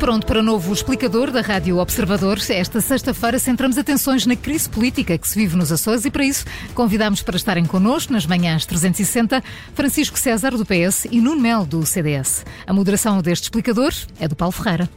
pronto para novo explicador da Rádio Observador. Esta sexta-feira centramos atenções na crise política que se vive nos Açores e para isso convidamos para estarem connosco nas manhãs 360 Francisco César do PS e Nuno Mel do CDS. A moderação deste explicador é do Paulo Ferreira.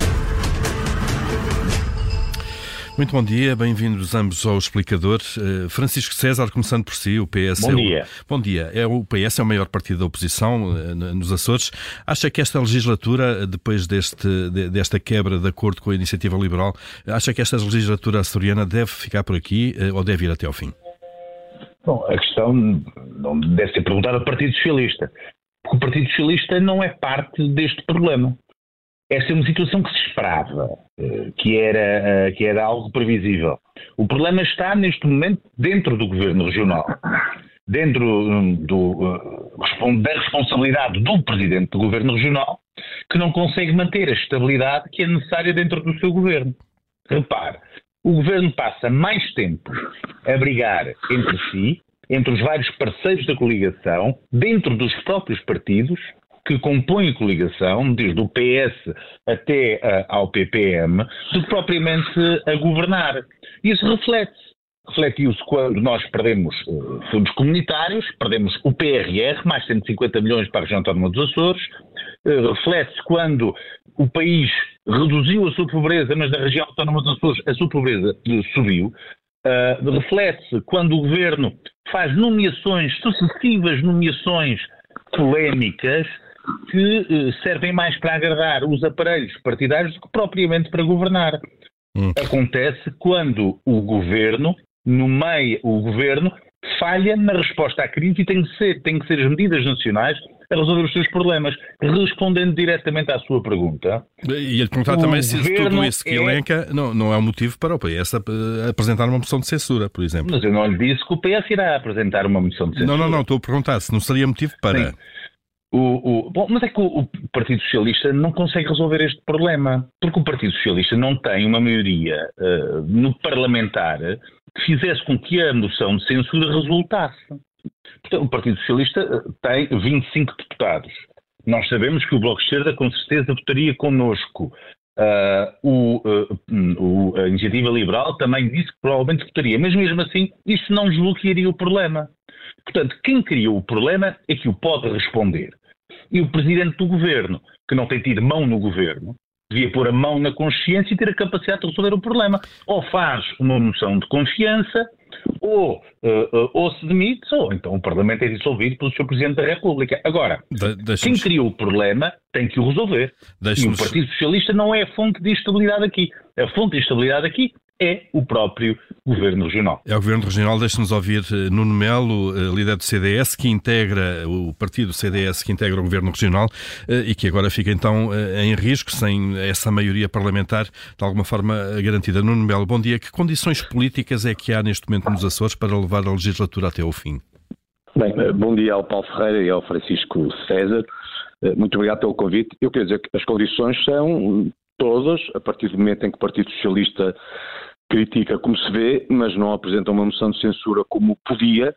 Muito bom dia, bem-vindos ambos ao explicador. Uh, Francisco César, começando por si, o PS. Bom é dia. O, bom dia. É, o PS é o maior partido da oposição uh, nos Açores. Acha que esta legislatura, depois deste, de, desta quebra de acordo com a iniciativa liberal, acha que esta legislatura açoriana deve ficar por aqui ou deve ir até ao fim? Bom, a questão não deve ser perguntada ao Partido Socialista. Porque o Partido Socialista não é parte deste problema. Esta é uma situação que se esperava, eh, que era, eh, que era algo previsível. O problema está, neste momento, dentro do governo regional. Dentro hum, do, eh, da responsabilidade do presidente do governo regional, que não consegue manter a estabilidade que é necessária dentro do seu governo. Repare, o governo passa mais tempo a brigar entre si, entre os vários parceiros da coligação, dentro dos próprios partidos, que compõem a coligação, desde o PS até uh, ao PPM, do que propriamente a governar. Isso reflete-se. Refletiu-se quando nós perdemos uh, fundos comunitários, perdemos o PRR, mais 150 milhões para a região autónoma dos Açores, uh, reflete-se quando o país reduziu a sua pobreza, mas na região autónoma dos Açores a sua pobreza subiu, uh, reflete-se quando o governo faz nomeações, sucessivas nomeações polémicas, que eh, servem mais para agradar os aparelhos partidários do que propriamente para governar. Hum. Acontece quando o governo, no meio, o governo falha na resposta à crise e tem que ser, tem que ser as medidas nacionais a resolver os seus problemas. Respondendo diretamente à sua pergunta. E ele perguntar também se tudo isso que é... elenca não, não é um motivo para o PS apresentar uma moção de censura, por exemplo. Mas eu não lhe disse que o PS irá apresentar uma moção de censura. Não, não, não, estou a perguntar se não seria motivo para. Sim. O, o, bom, mas é que o, o, Partido Socialista não consegue resolver este problema, porque o Partido Socialista não tem uma maioria uh, no parlamentar que fizesse com que a moção de censura resultasse. Portanto, o Partido Socialista eh, tem 25 deputados. Nós sabemos que o Bloco de Esquerda com certeza votaria connosco. Uh, o, a Iniciativa Liberal também disse que provavelmente votaria, mas mesmo assim isso não desbloquearia o problema. Portanto, quem criou o problema é que o pode responder. E o presidente do governo, que não tem tido mão no governo, devia pôr a mão na consciência e ter a capacidade de resolver o problema. Ou faz uma moção de confiança, ou, uh, uh, ou se demite, ou então o Parlamento é dissolvido pelo Sr. Presidente da República. Agora, de quem criou o problema tem que o resolver. E o Partido Socialista não é a fonte de instabilidade aqui. A fonte de instabilidade aqui é o próprio Governo Regional. É o Governo Regional, deixe-nos ouvir eh, Nuno Melo, eh, líder do CDS, que integra, o partido CDS que integra o Governo Regional eh, e que agora fica então em risco, sem essa maioria parlamentar de alguma forma garantida. Nuno Melo, bom dia. Que condições políticas é que há neste momento nos Açores para levar a legislatura até ao fim? Bem, bom dia ao Paulo Ferreira e ao Francisco César. Muito obrigado pelo convite. Eu quero dizer que as condições são todas, a partir do momento em que o Partido Socialista critica como se vê, mas não apresenta uma moção de censura como podia,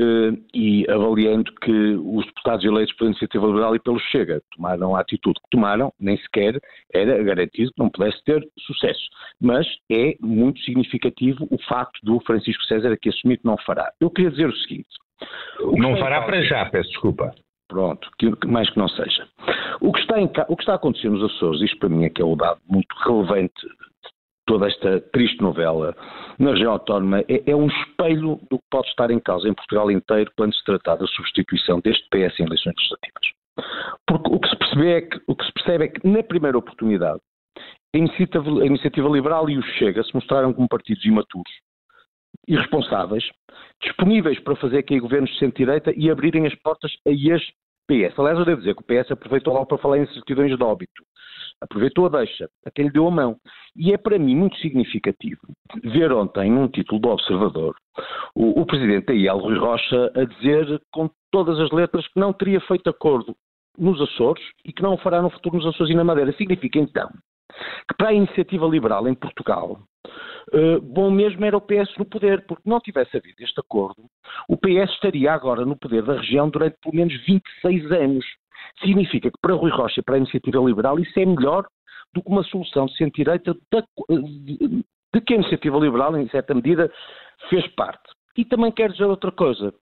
eh, e avaliando que os deputados eleitos pela Iniciativa Liberal e pelo Chega tomaram a atitude que tomaram, nem sequer era garantido que não pudesse ter sucesso. Mas é muito significativo o facto do Francisco César aqui assumir que não fará. Eu queria dizer o seguinte. O não fará para já, peço desculpa. Pronto, que, mais que não seja. O que, está em, o que está a acontecer nos Açores, isto para mim é que é o dado muito relevante de toda esta triste novela na região autónoma, é, é, um espelho do que pode estar em causa em Portugal inteiro quando se tratar da substituição deste PS em eleições legislativas. Porque o que se percebe é que, o que se percebe é que na primeira oportunidade, a iniciativa, a iniciativa Liberal e o Chega se mostraram como partidos imaturos, irresponsáveis, disponíveis para fazer aqui governos de centro-direita e abrirem as portas a este PS. Aliás, eu devo dizer que o PS aproveitou logo para falar em certidões de óbito. Aproveitou a deixa, a quem lhe deu a mão. E é para mim muito significativo ver ontem, num título do Observador, o, o presidente da Rui Rocha, a dizer com todas as letras que não teria feito acordo nos Açores e que não o fará no futuro nos Açores e na Madeira. Significa então que para a iniciativa liberal em Portugal, uh, bom mesmo era o PS no poder, porque não tivesse havido este acordo, o PS estaria agora no poder da região durante pelo menos 26 anos. Significa que para Rui Rocha e para a iniciativa liberal isso é melhor do que uma solução de centro-direita de, de que a iniciativa liberal, em certa medida, fez parte. E também quero dizer outra coisa,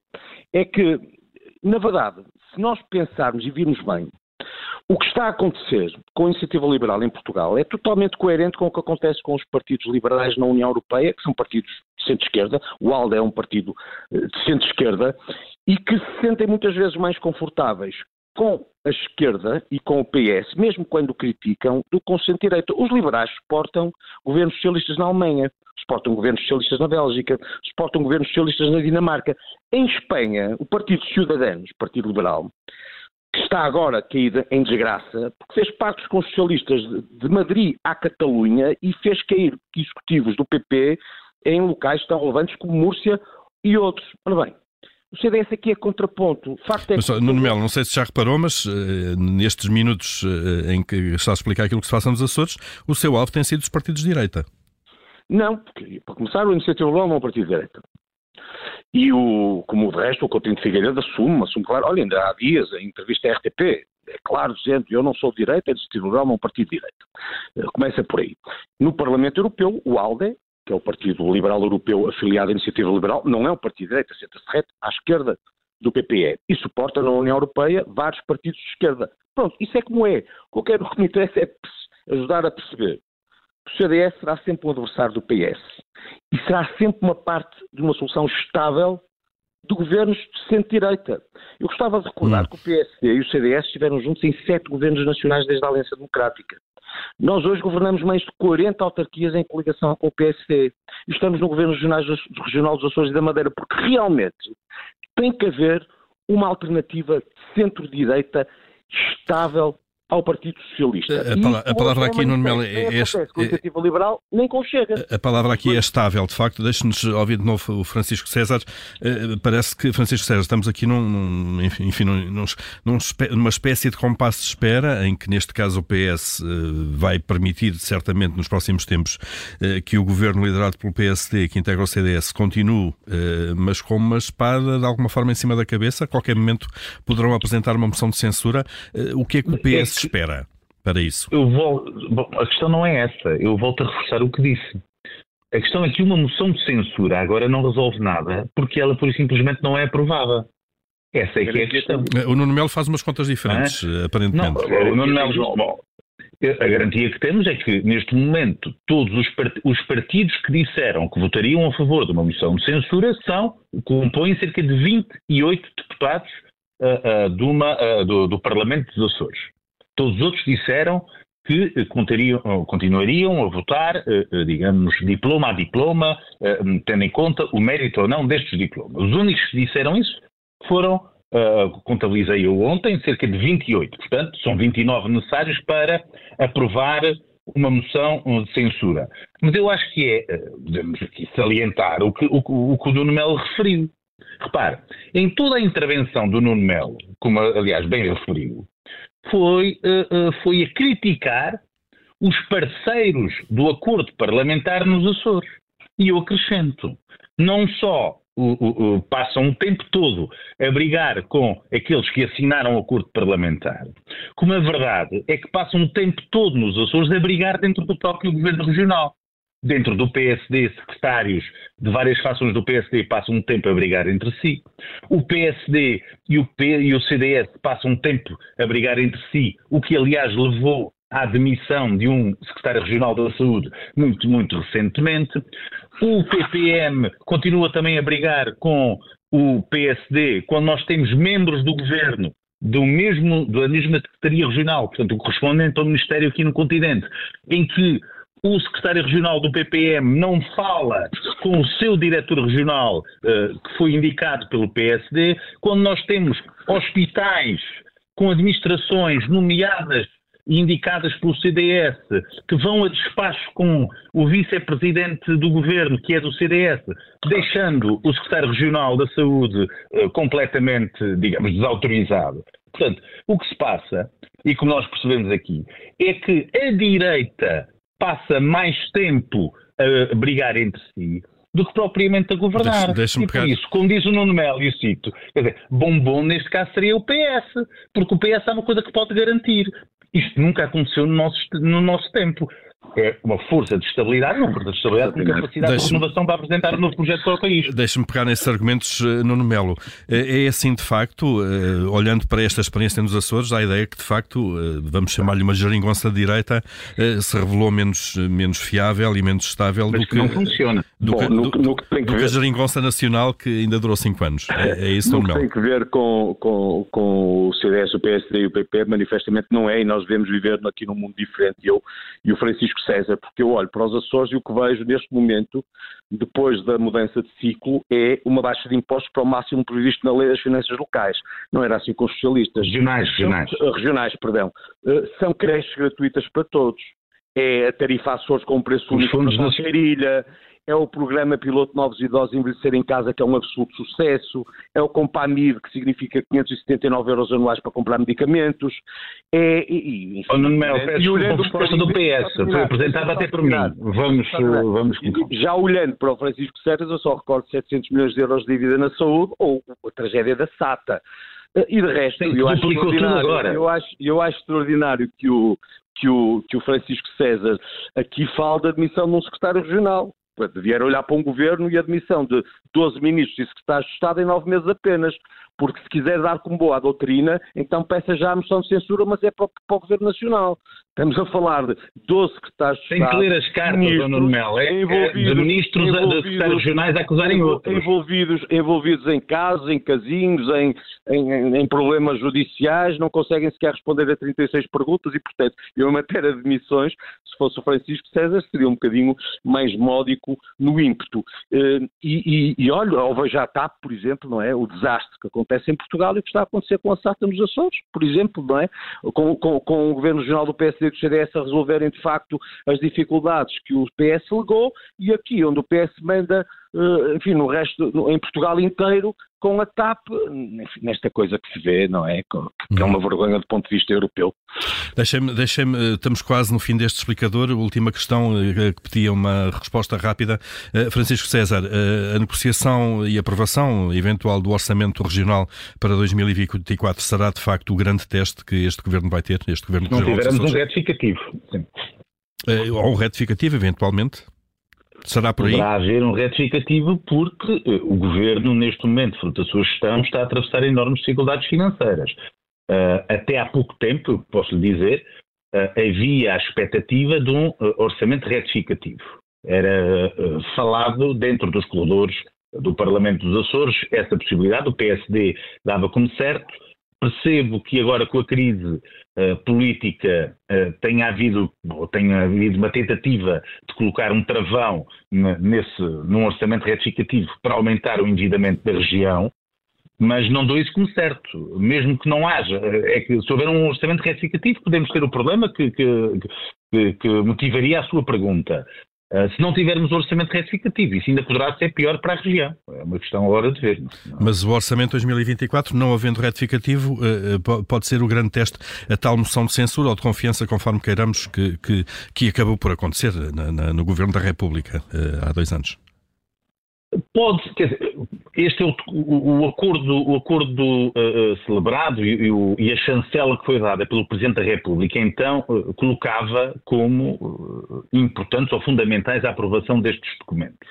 é que, na verdade, se nós pensarmos e virmos bem, o que está a acontecer com a iniciativa liberal em Portugal é totalmente coerente com o que acontece com os partidos liberais na União Europeia, que são partidos de centro-esquerda, o ALDE é um partido eh, de centro-esquerda, e que se sentem muitas vezes mais confortáveis com a esquerda e com o PS, mesmo quando criticam, do que com o centro-direita. Os liberais suportam governos socialistas na Alemanha, suportam governos socialistas na Bélgica, suportam governos socialistas na Dinamarca. Em Espanha, o Partido Ciudadanos, Partido Liberal, que está agora caída em desgraça, porque fez pactos com os socialistas de Madrid à Catalunha e fez cair executivos do PP em locais tão relevantes como Múrcia e outros. Ora bem, o CDS aqui é contraponto. O facto é mas, que... Nuno Melo, não sei se já reparou, mas uh, nestes minutos uh, em que está a explicar aquilo que se passa nos Açores, o seu alvo tem sido os partidos de direita. Não, porque, para começar, o Iniciativa Liberal não é um partido de direita. E o, como de resto, o Coutinho de Figueiredo assume, assume claro, olha, ainda há dias, em entrevista à RTP, é claro, dizendo eu não sou de direita, a Iniciativa Liberal não é partido de direita. Uh, começa por aí. No Parlamento Europeu, o ALDE, que é o Partido Liberal Europeu afiliado à Iniciativa Liberal, não é um partido de direita, senta-se reto à esquerda do PPE e suporta na União Europeia vários partidos de esquerda. Pronto, isso é como é. O que quero que me interessa é ajudar a perceber o CDS será sempre um adversário do PS e será sempre uma parte de uma solução estável de governos de centro-direita. Eu gostava de recordar hum. que o PSD e o CDS estiveram juntos em sete governos nacionais desde a Aliança Democrática. Nós hoje governamos mais de 40 autarquias em coligação com o PSD. E estamos no governo regional dos Açores e da Madeira, porque realmente tem que haver uma alternativa de centro-direita estável ao Partido Socialista. A, a, a palavra aqui, Nuno Melo, é, é, é, liberal, nem com chega. A, palavra aqui é estável, de facto. Deixe-nos ouvir de novo o Francisco César. Uh, parece que, Francisco César, estamos aqui num, num enfim, num, num, numa espécie de compasso de espera, em que, neste caso, o PS uh, eh, vai permitir, certamente, nos próximos tempos, uh, que o governo liderado pelo PSD, que integra o CDS, continue, mas com uma espada, de alguma forma, em cima da cabeça. A qualquer momento poderão apresentar uma moção de censura. o que é que o PS se espera para isso? Eu vou, a questão não é essa. Eu volto a reforçar o que disse. A questão é que uma moção de censura agora não resolve nada porque ela, por simplesmente, não é aprovada. Essa é que é a questão. O Nuno Melo faz umas contas diferentes, é? aparentemente. Não, o Nuno Melo, bom, a garantia que temos é que, neste momento, todos os, part os partidos que disseram que votariam a favor de uma moção de censura são, compõem cerca de 28 deputados uh, uh, de uma, uh, do, do Parlamento dos Açores. Todos os outros disseram que eh, continuariam a votar, eh, eh, digamos, diploma a diploma, tendo em conta o mérito ou não destes diplomas. Os únicos que disseram isso foram, contabilizei eu ontem, cerca de 28. Portanto, são 29 necessários para aprovar uma moção de censura. Mas eu acho que é, podemos aqui salientar o que o, o, que o Nuno Melo referiu. Repare, em toda a intervenção do Nuno Melo, como aliás bem referiu, foi, uh, uh, foi a criticar os parceiros do acordo parlamentar nos Açores. E eu acrescento, não só o, o, passam o tempo todo a brigar com aqueles que assinaram o acordo parlamentar, como a verdade é que passam o tempo todo nos Açores a brigar dentro do próprio governo regional dentro do PSD, secretários de várias fações do PSD passam um tempo a brigar entre si. O PSD e o, P, e o CDS passam um tempo a brigar entre si, o que aliás levou à demissão de um secretário regional da saúde muito, muito recentemente. O PPM continua também a brigar com o PSD quando nós temos membros do governo do mesmo, da mesma Secretaria Regional, portanto, o correspondente ao Ministério aqui no continente, em que o secretário regional do PPM não fala com o seu diretor regional, uh, que foi indicado pelo PSD, quando nós temos hospitais com administrações nomeadas e indicadas pelo CDS, que vão a despacho com o vice-presidente do governo, que é do CDS, deixando o secretário regional da saúde uh, completamente, digamos, desautorizado. Portanto, o que se passa, e como nós percebemos aqui, é que a direita passa mais tempo a brigar entre si do que propriamente a governar. Deixa, e por isso, como diz o Nuno Melo, e cito, quer dizer, bombom neste caso seria o PS, porque o PS é uma coisa que pode garantir. Isto nunca aconteceu no nosso, no nosso tempo é uma força de estabilidade, uma força de estabilidade com capacidade de renovação para apresentar um novo projeto para o país. Deixe-me pegar nesses argumentos, eh, Nuno Melo. É, é assim, de facto, eh, olhando para esta experiência nos Açores, a ideia que, de facto, eh, vamos chamar-lhe uma geringonça de direita, se revelou menos, menos fiável e menos estável Mas do que, não funciona. Do Bom, que, no, do, no que, tem que, do que a geringonça nacional que ainda durou 5 anos. É, é isso, Nuno Melo. tem que ver com, com, com o CDS, o PSD e o PP, manifestamente não é, e nós devemos viver aqui num mundo diferente. Eu e o Francisco César, porque eu olho para os Açores e o que vejo neste momento, depois da mudança de ciclo, é uma baixa de impostos para o máximo previsto na lei das finanças locais. Não era assim com os socialistas. Regionais, regionais. São, regionais, perdão. Eh, são creches gratuitas para todos. É a tarifa Açores com preço único para a ilha, é o programa Piloto Novos Idosos Envelhecer em Casa, que é um absoluto sucesso, é o Compamid, que significa 579 euros anuais para comprar medicamentos, é... E, enfim, oh, não, é, e olhando a proposta do PS, foi apresentada até por mim. Vamos, vamos... Já olhando para o Francisco Serras, eu só recordo 700 milhões de euros de dívida na saúde, ou a tragédia da SATA. E de resto, Sim, eu, acho extraordinário, eu, acho, eu acho extraordinário que o, que o, que o Francisco César aqui fala da admissão de um secretário regional devia olhar para um governo e admissão de 12 ministros e secretários de Estado em nove meses apenas porque se quiser dar como boa a doutrina, então peça já a moção de censura, mas é para, para o Governo Nacional. Estamos a falar de 12 secretários de Tem que ler as cartas, Dona Mel, é, é de ministros, de secretários regionais a acusarem outros. Envolvidos, envolvidos em casos, em casinhos, em, em, em, problemas judiciais, não conseguem sequer responder a 36 perguntas e, portanto, eu, em matéria de demissões, se fosse o Francisco César, seria um bocadinho mais módico no ímpeto. Eh, e, e, e olha, ao veja TAP, por exemplo, não é? O desastre que acontece em Portugal e o que está a acontecer com a SATA nos Açores, por exemplo, não é? Com, com, com o Governo Regional do PSD e do CDS a resolverem de facto as dificuldades que o PS legou e aqui onde o PS manda enfim, no resto, em Portugal inteiro, com a TAP, nesta coisa que se vê, não é? Que é uma vergonha do ponto de vista europeu. Deixem-me, deixem eh, estamos quase no fim deste explicador. Última questão eh, que pedia uma resposta rápida. Francisco César, a negociação e aprovação eventual do orçamento regional para 2024 será de facto o grande teste que este governo vai ter? Este governo não tivermos um retificativo. Sim. Ou um retificativo, eventualmente? Será por aí? Poderá haver um retificativo porque uh, o governo, neste momento, fruto da sua gestão, está a atravessar enormes dificuldades financeiras. Uh, até há pouco tempo, posso lhe dizer, uh, havia a expectativa de um orçamento retificativo. Era falado dentro dos corredores do Parlamento dos Açores essa possibilidade, o PSD dava como certo, Percebo que agora com a crise uh, política uh, tenha havido ou tenha havido uma tentativa de colocar um travão nesse num orçamento retificativo para aumentar o endividamento da região, mas não dou isso como certo, mesmo que não haja. É que se houver um orçamento retificativo podemos ter o problema que, que, que, que motivaria a sua pergunta. Uh, se não tivermos orçamento retificativo, isso ainda poderá ser pior para a região. É uma questão agora de ver. Mas o orçamento 2024, não havendo retificativo, uh, pode ser o grande teste, a tal moção de censura ou de confiança, conforme queiramos, que, que, que acabou por acontecer na, na, no Governo da República há dois anos. Pode, quer dizer, este é o, o, acordo, o acordo uh, celebrado e, o, e, a chancela que foi dada pelo Presidente da República, então, uh, colocava como uh, importantes ou fundamentais a aprovação destes documentos.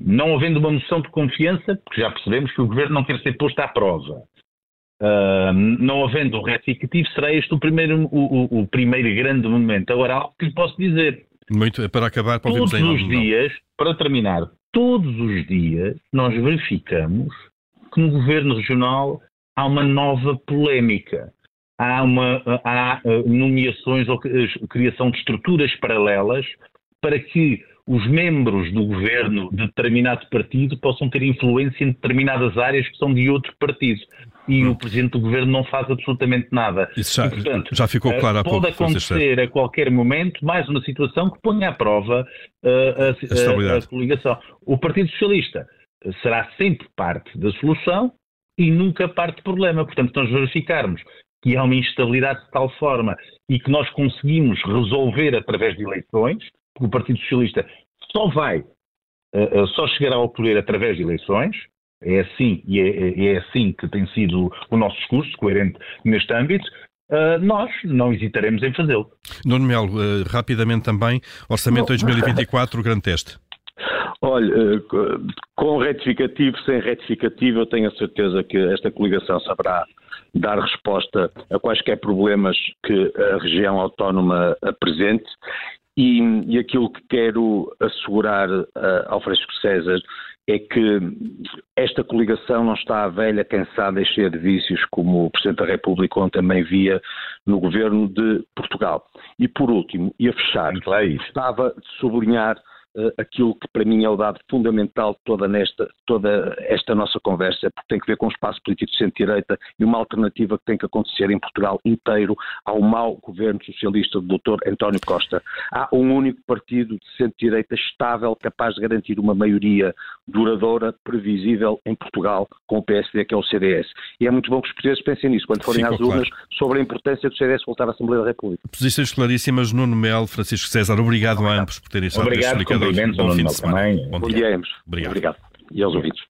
não havendo uma moção de confiança, porque já percebemos que o Governo não quer ser posto à prova, não havendo um retificativo, será este o primeiro, o, o primeiro grande momento. Agora, algo que lhe posso dizer muito, para acabar, para Todos os dias, para terminar, todos os dias nós verificamos que no governo regional há uma nova polémica. Há, uma, há nomeações ou criação de estruturas paralelas para que os membros do governo de determinado partido possam ter influência em determinadas áreas que são de outro partido. E hum. o presidente do governo não faz absolutamente nada. Isso já, e, portanto, já ficou claro há pouco. Pode acontecer a qualquer momento mais uma situação que ponha à prova uh, a, a, a coligação. O Partido Socialista será sempre parte da solução e nunca parte do problema. Portanto, nós verificarmos que há uma instabilidade de tal forma e que nós conseguimos resolver através de eleições, o Partido Socialista só vai só chegará ao poder através de eleições, é assim e é, é, assim que tem sido o nosso discurso, coerente neste âmbito, Uh, nós não hesitaremos em fazê-lo. Nuno Melo, uh, rapidamente também, Orçamento 2024, grande teste. Olha, com retificativo, sem retificativo, eu tenho a certeza que esta coligação saberá dar resposta a quaisquer problemas que a região autónoma apresente e, e aquilo que quero assegurar ao Francisco César é que esta coligação não está velha, cansada e cheia de vícios, como o Presidente da República ontem também via no governo de Portugal. E por último, e a fechar, gostava de sublinhar uh, aquilo que para mim é o dado fundamental de toda, nesta, toda esta nossa conversa, porque tem que ver com o espaço político de centro-direita e uma alternativa que tem que acontecer em Portugal inteiro ao mau governo socialista do Dr. António Costa. Há um único partido de centro-direita estável, capaz de garantir uma maioria duradoura, previsível em Portugal, com o PSD, que é o CDS. E é muito bom que os portugueses pensem nisso, quando forem Ficou às urnas, claro. sobre a importância do CDS voltar à Assembleia da República. Posições claríssimas, Nuno Melo, Francisco César, obrigado, obrigado. a ambos por terem estado Obrigado, cumprimentos ao de então, também. Bom dia. Obrigado. E aos ouvidos.